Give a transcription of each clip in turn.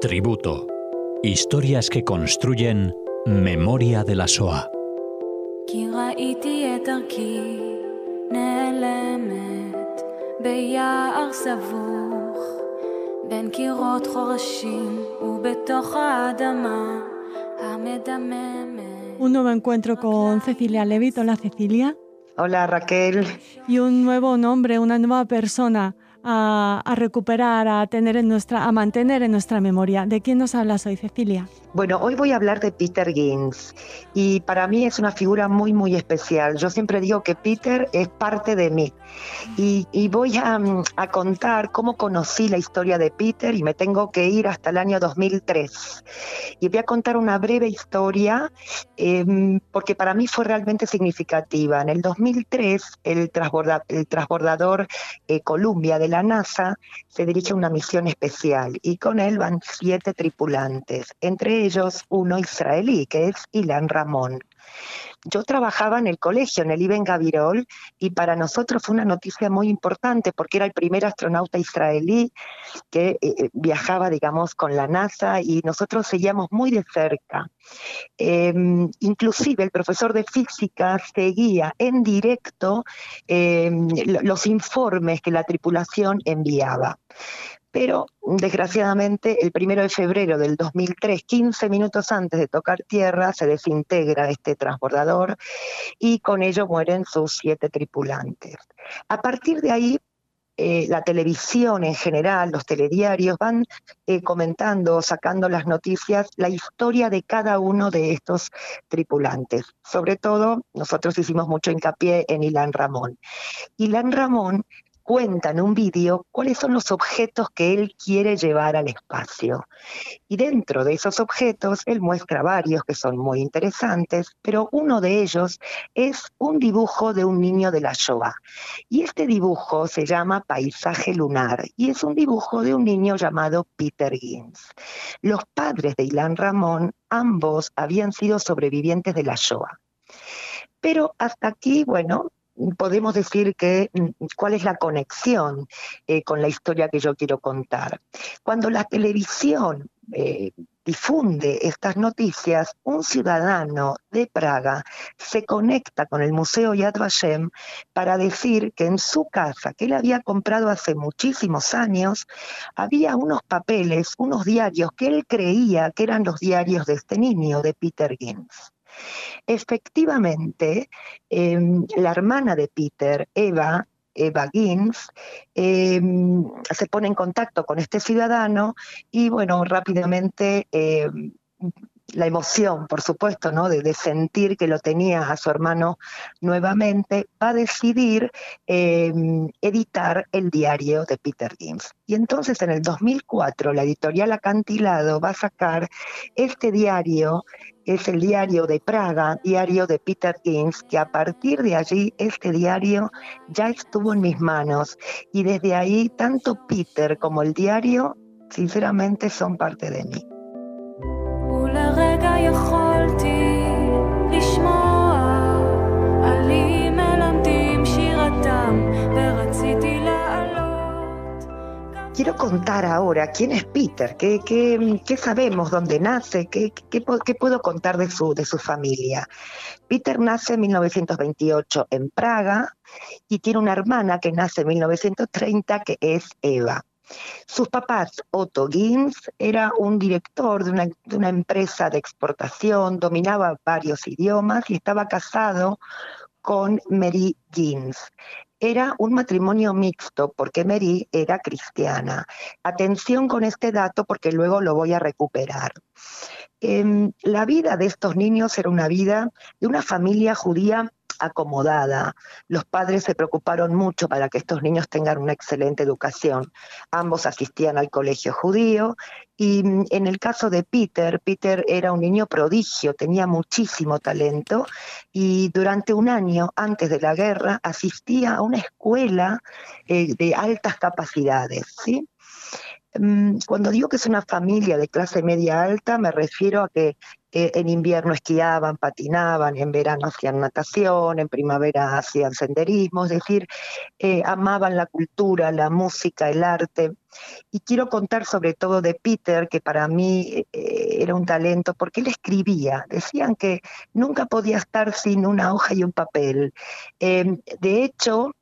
Tributo. Historias que construyen memoria de la SOA. Un nuevo encuentro con Cecilia Levit. Hola Cecilia. Hola Raquel. Y un nuevo nombre, una nueva persona a, recuperar, a, tener en nuestra, a mantener en nuestra memoria. ¿De quién nos hablas hoy, Cecilia? Bueno, hoy voy a hablar de Peter Gins y para mí es una figura muy, muy especial. Yo siempre digo que Peter es parte de mí y, voy a, contar cómo conocí la historia de Peter y me tengo que ir hasta el año 2003. Y voy a contar una breve historia em, porque para mí fue realmente significativa. En el 2003, el, el transbordador eh, Columbia de la NASA se dirige a una misión especial y con él van siete tripulantes, entre ellos uno israelí, que es Ilan Ramón. Yo trabajaba en el colegio, en el Iben Gavirol, y para nosotros fue una noticia muy importante porque era el primer astronauta israelí que eh, eh, viajaba, digamos, con la NASA y nosotros seguíamos muy de cerca. Em, inclusive el profesor de física seguía en directo em, los informes que la tripulación enviaba pero desgraciadamente el primero de febrero del 2003, 15 minutos antes de tocar tierra, se desintegra este transbordador y con ello mueren sus siete tripulantes. A partir de ahí, eh, la televisión en general, los telediarios van eh, comentando, sacando las noticias, la historia de cada uno de estos tripulantes. Sobre todo, nosotros hicimos mucho hincapié en Ilan Ramón. Ilan Ramón cuenta en un vídeo cuáles son los objetos que él quiere llevar al espacio. Y dentro de esos objetos, él muestra varios que son muy interesantes, pero uno de ellos es un dibujo de un niño de la Shoah. Y este dibujo se llama Paisaje Lunar y es un dibujo de un niño llamado Peter Gins. Los padres de Ilan Ramón, ambos habían sido sobrevivientes de la Shoah. Pero hasta aquí, bueno, podemos decir que cuál es la conexión eh, con la historia que yo quiero contar. Cuando la televisión eh, difunde estas noticias, un ciudadano de Praga se conecta con el Museo Yad Vashem para decir que en su casa, que él había comprado hace muchísimos años, había unos papeles, unos diarios que él creía que eran los diarios de este niño, de Peter Gins. Efectivamente, em, la hermana de Peter, Eva, Eva Gins, em, se pone en contacto con este ciudadano y bueno, rápidamente em, la emoción, por supuesto, ¿no? De, sentir que lo tenía a su hermano nuevamente, va a decidir editar el diario de Peter Gims. Y entonces en el 2004 la editorial Acantilado va a sacar este diario, es el diario de Praga, diario de Peter Gims, que a partir de allí este diario ya estuvo en mis manos. Y desde ahí tanto Peter como el diario, sinceramente, son parte de mí. Quiero contar ahora quién es Peter, qué, qué, sabemos, dónde nace, qué, qué, puedo contar de su, de su familia. Peter nace en 1928 en Praga y tiene una hermana que nace en 1930 que es Eva. Sus papás, Otto Gins, era un director de una, de una, empresa de exportación, dominaba varios idiomas y estaba casado con Mary Gins. Era un matrimonio mixto porque Mary era cristiana. Atención con este dato porque luego lo voy a recuperar. Em, la vida de estos niños era una vida de una familia judía acomodada. Los padres se preocuparon mucho para que estos niños tengan una excelente educación. Ambos asistían al colegio judío y mm, en el caso de Peter, Peter era un niño prodigio, tenía muchísimo talento y durante un año antes de la guerra asistía a una escuela eh, de altas capacidades. ¿sí? Mm, cuando digo que es una familia de clase media alta, me refiero a que eh, en invierno esquiaban, patinaban, en verano hacían natación, en primavera hacían senderismo, es decir, eh, amaban la cultura, la música, el arte. Y quiero contar sobre todo de Peter, que para mí eh, era un talento, porque él escribía. Decían que nunca podía estar sin una hoja y un papel. Em, de hecho,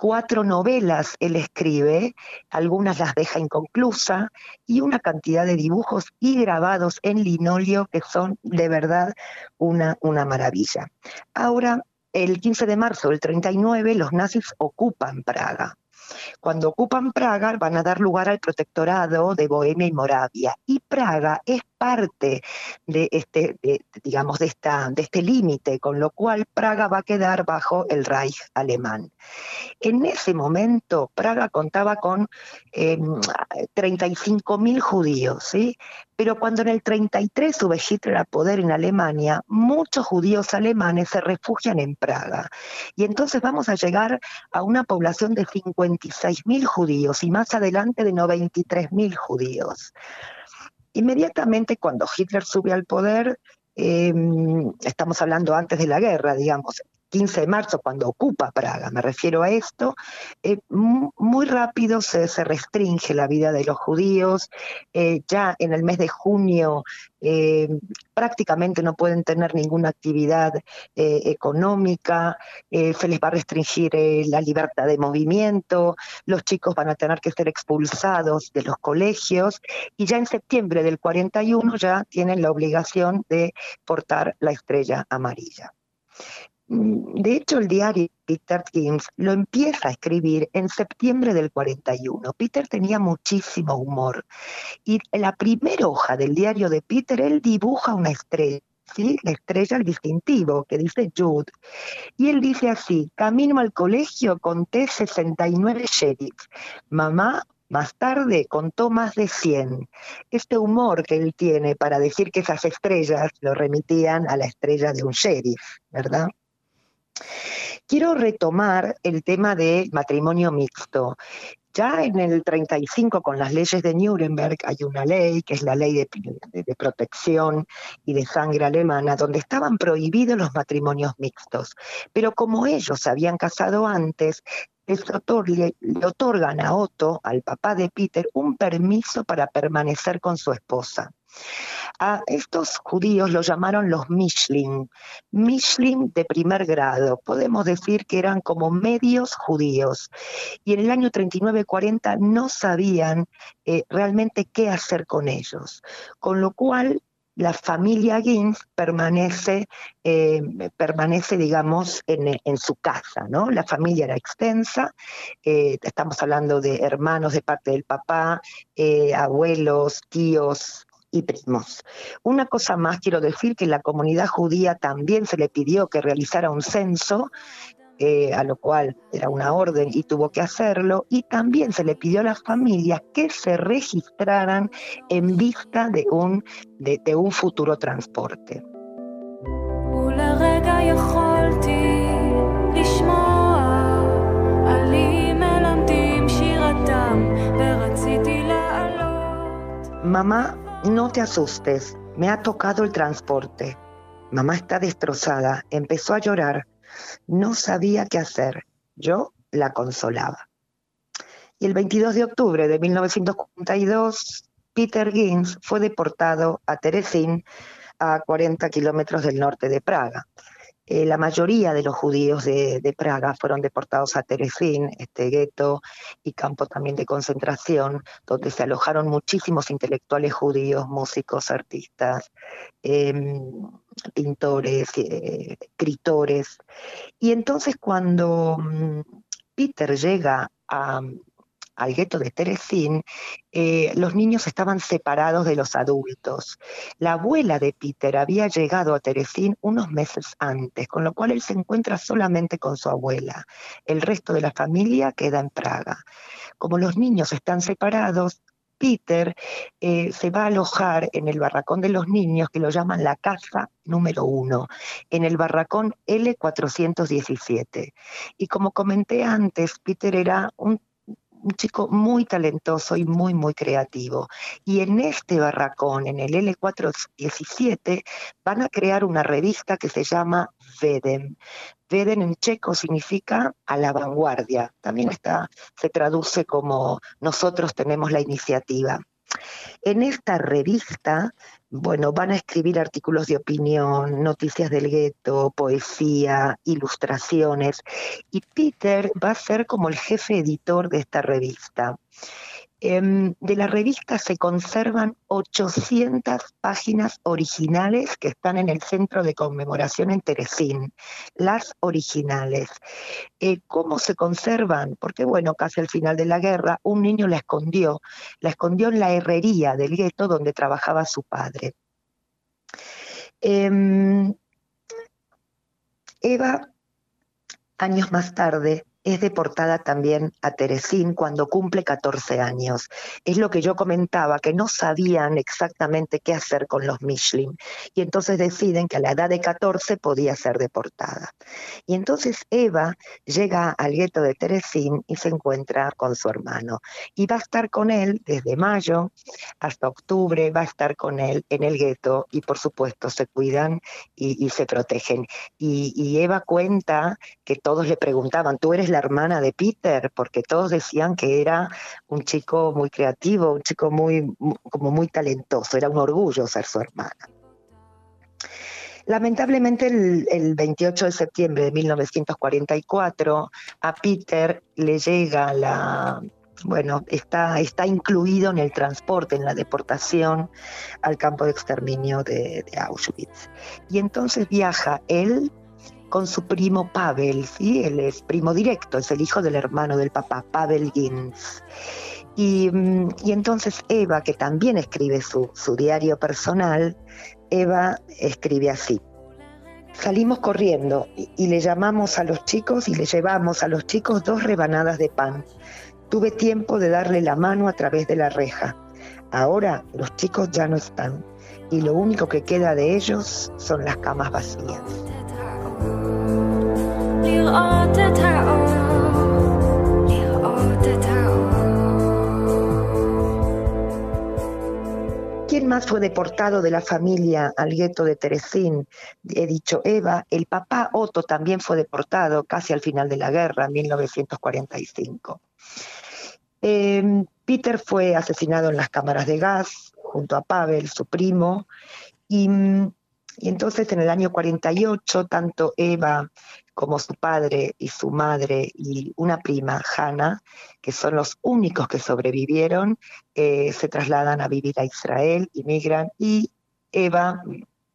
cuatro novelas él escribe, algunas las deja inconclusa, y una cantidad de dibujos y grabados en linóleo que son de verdad una, una maravilla. Ahora, el 15 de marzo del 39, los nazis ocupan Praga. Cuando ocupan Praga van a dar lugar al protectorado de Bohemia y Moravia. Y Praga es parte de este, digamos, de, esta, de este límite, con lo cual Praga va a quedar bajo el Reich alemán. En ese momento, Praga contaba con eh, em, 35.000 judíos, ¿sí? pero cuando en el 33 sube Hitler al poder en Alemania, muchos judíos alemanes se refugian en Praga. Y entonces vamos a llegar a una población de 56.000 judíos y más adelante de 93.000 judíos. Inmediatamente cuando Hitler sube al poder, em, estamos hablando antes de la guerra, digamos, 15 de marzo, cuando ocupa Praga, me refiero a esto, eh, muy rápido se, restringe la vida de los judíos. Eh, ya en el mes de junio eh, prácticamente no pueden tener ninguna actividad económica, se les va a restringir la libertad de movimiento, los chicos van a tener que ser expulsados de los colegios y ya en septiembre del 41 ya tienen la obligación de portar la estrella amarilla. Mm, de hecho, el diario Peter Gims lo empieza a escribir en septiembre del 41. Peter tenía muchísimo humor. Y en la primera hoja del diario de Peter, él dibuja una estrella. ¿sí? La estrella, el distintivo, que dice Jude. Y él dice así, camino al colegio conté 69 sheriffs. Mamá más tarde contó más de 100. Este humor que él tiene para decir que esas estrellas lo remitían a la estrella de un sheriff, ¿verdad? Quiero retomar el tema del matrimonio mixto. Ya en el 35, con las leyes de Nuremberg, hay una ley, que es la ley de, protección y de sangre alemana, donde estaban prohibidos los matrimonios mixtos. Pero como ellos se habían casado antes, le, le otorgan a Otto, al papá de Peter, un permiso para permanecer con su esposa. A estos judíos los llamaron los Mishlim, Mishlim de primer grado. Podemos decir que eran como medios judíos. Y en el año 39-40 no sabían eh, realmente qué hacer con ellos. Con lo cual la familia Gins permanece, eh, permanece digamos, en, su casa. La familia era extensa, eh, estamos hablando de hermanos de parte del papá, abuelos, tíos, y primos. Una cosa más quiero decir que la comunidad judía también se le pidió que realizara un censo, eh, a lo cual era una orden y tuvo que hacerlo, y también se le pidió a las familias que se registraran en vista de un, de, un futuro transporte. Mamá no te asustes, me ha tocado el transporte. Mamá está destrozada, empezó a llorar. No sabía qué hacer. Yo la consolaba. Y el 22 de octubre de 1942, Peter Gins fue deportado a Terezín, a 40 kilómetros del norte de Praga. Eh, la mayoría de los judíos de, Praga fueron deportados a Terezín, este gueto y campo también de concentración, donde se alojaron muchísimos intelectuales judíos, músicos, artistas, em, pintores, eh, escritores. Y entonces cuando mm, Peter llega a, al gueto de Terezín, eh, los niños estaban separados de los adultos. La abuela de Peter había llegado a Terezín unos meses antes, con lo cual él se encuentra solamente con su abuela. El resto de la familia queda en Praga. Como los niños están separados, Peter eh, se va a alojar en el barracón de los niños, que lo llaman la casa número uno, en el barracón L417. Y como comenté antes, Peter era un un chico muy talentoso y muy, muy creativo. Y en este barracón, en el L417, van a crear una revista que se llama Vedem. Vedem en checo significa a la vanguardia. También está, se traduce como nosotros tenemos la iniciativa. En esta revista, bueno, van a escribir artículos de opinión, noticias del gueto, poesía, ilustraciones, y Peter va a ser como el jefe editor de esta revista. Em, de la revista se conservan 800 páginas originales que están en el centro de conmemoración en Teresín, las originales. Eh, ¿Cómo se conservan? Porque bueno, casi al final de la guerra un niño la escondió, la escondió en la herrería del gueto donde trabajaba su padre. Em, Eva, años más tarde, es deportada también a Teresín cuando cumple 14 años. Es lo que yo comentaba, que no sabían exactamente qué hacer con los Michelin. Y entonces deciden que a la edad de 14 podía ser deportada. Y entonces Eva llega al gueto de Teresín y se encuentra con su hermano. Y va a estar con él desde mayo hasta octubre, va a estar con él en el gueto y por supuesto se cuidan y, se protegen. Y, y Eva cuenta que todos le preguntaban, ¿tú eres la hermana de Peter, porque todos decían que era un chico muy creativo, un chico muy, como muy talentoso, era un orgullo ser su hermana. Lamentablemente el, 28 de septiembre de 1944 a Peter le llega la, bueno, está, está incluido en el transporte, en la deportación al campo de exterminio de, de Auschwitz. Y entonces viaja él con su primo Pavel, ¿sí? Él es primo directo, es el hijo del hermano del papá, Pavel Gins. Y, mm, entonces Eva, que también escribe su, su diario personal, Eva escribe así. Salimos corriendo y, le llamamos a los chicos y le llevamos a los chicos dos rebanadas de pan. Tuve tiempo de darle la mano a través de la reja. Ahora los chicos ya no están y lo único que queda de ellos son las camas vacías. ¿Quién más fue deportado de la familia al gueto de Teresín? He dicho Eva, el papá Otto también fue deportado casi al final de la guerra, en 1945. Em, Peter fue asesinado en las cámaras de gas junto a Pavel, su primo, y y entonces en el año 48, tanto Eva como su padre y su madre y una prima, Hannah, que son los únicos que sobrevivieron, eh, se trasladan a vivir a Israel, inmigran y Eva,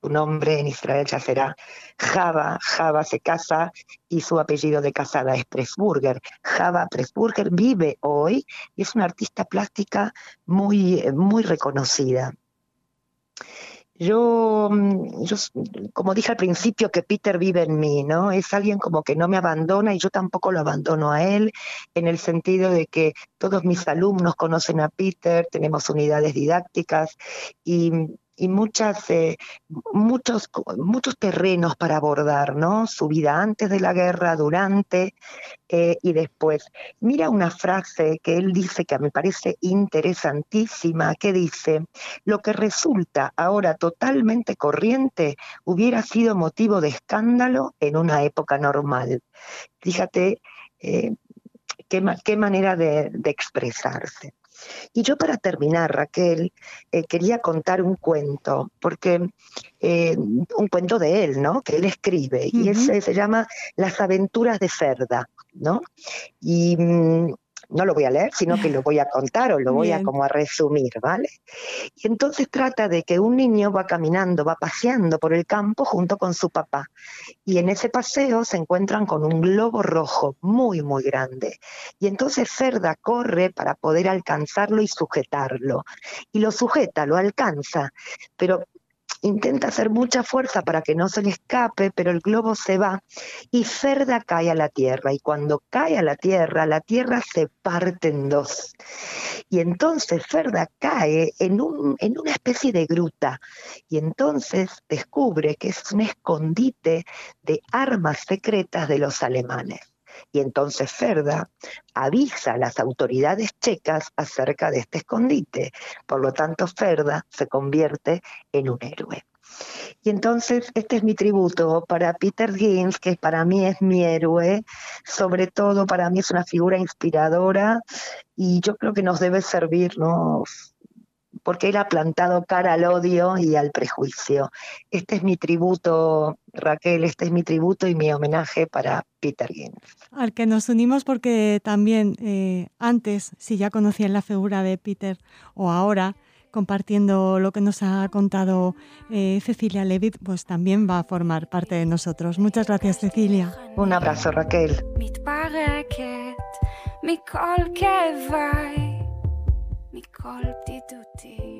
su nombre en Israel ya será Java, Java se casa y su apellido de casada es Pressburger. Java Pressburger vive hoy y es una artista plástica muy, muy reconocida. Yo, mm, como dije al principio, que Peter vive en mí, ¿no? Es alguien como que no me abandona y yo tampoco lo abandono a él, en el sentido de que todos mis alumnos conocen a Peter, tenemos unidades didácticas y y muchas, eh, muchos, muchos terrenos para abordar, ¿no? Su vida antes de la guerra, durante eh, y después. Mira una frase que él dice que me parece interesantísima, que dice, lo que resulta ahora totalmente corriente hubiera sido motivo de escándalo en una época normal. Fíjate eh, qué, qué, manera de expresarse. Y yo para terminar, Raquel, eh, quería contar un cuento, porque eh, un cuento de él, ¿no? Que él escribe, y ese se llama Las aventuras de Ferda, ¿no? Y mm, no lo voy a leer, sino que lo voy a contar o lo voy a como a resumir, ¿vale? Y entonces trata de que un niño va caminando, va paseando por el campo junto con su papá. Y en ese paseo se encuentran con un globo rojo muy, muy grande. Y entonces Ferda corre para poder alcanzarlo y sujetarlo. Y lo sujeta, lo alcanza, pero intenta hacer mucha fuerza para que no se le escape, pero el globo se va y Ferda cae a la tierra. Y cuando cae a la tierra, la tierra se parte en dos. Y entonces Ferda cae en, en una especie de gruta. Y entonces descubre que es un escondite de armas secretas de los alemanes. Y entonces Ferda avisa a las autoridades checas acerca de este escondite. Por lo tanto, Ferda se convierte en un héroe. Y entonces este es mi tributo para Peter Gins, que para mí es mi héroe, sobre todo para mí es una figura inspiradora y yo creo que nos debe servirnos porque él ha plantado cara al odio y al prejuicio. Este es mi tributo, Raquel, este es mi tributo y mi homenaje para Peter Gins. Al que nos unimos porque también eh, antes, si ya conocían la figura de Peter o ahora, compartiendo lo que nos ha contado eh, Cecilia Levitt, pues también va a formar parte de nosotros. Muchas gracias, Cecilia. Un abrazo, Raquel. מכל בדידותי.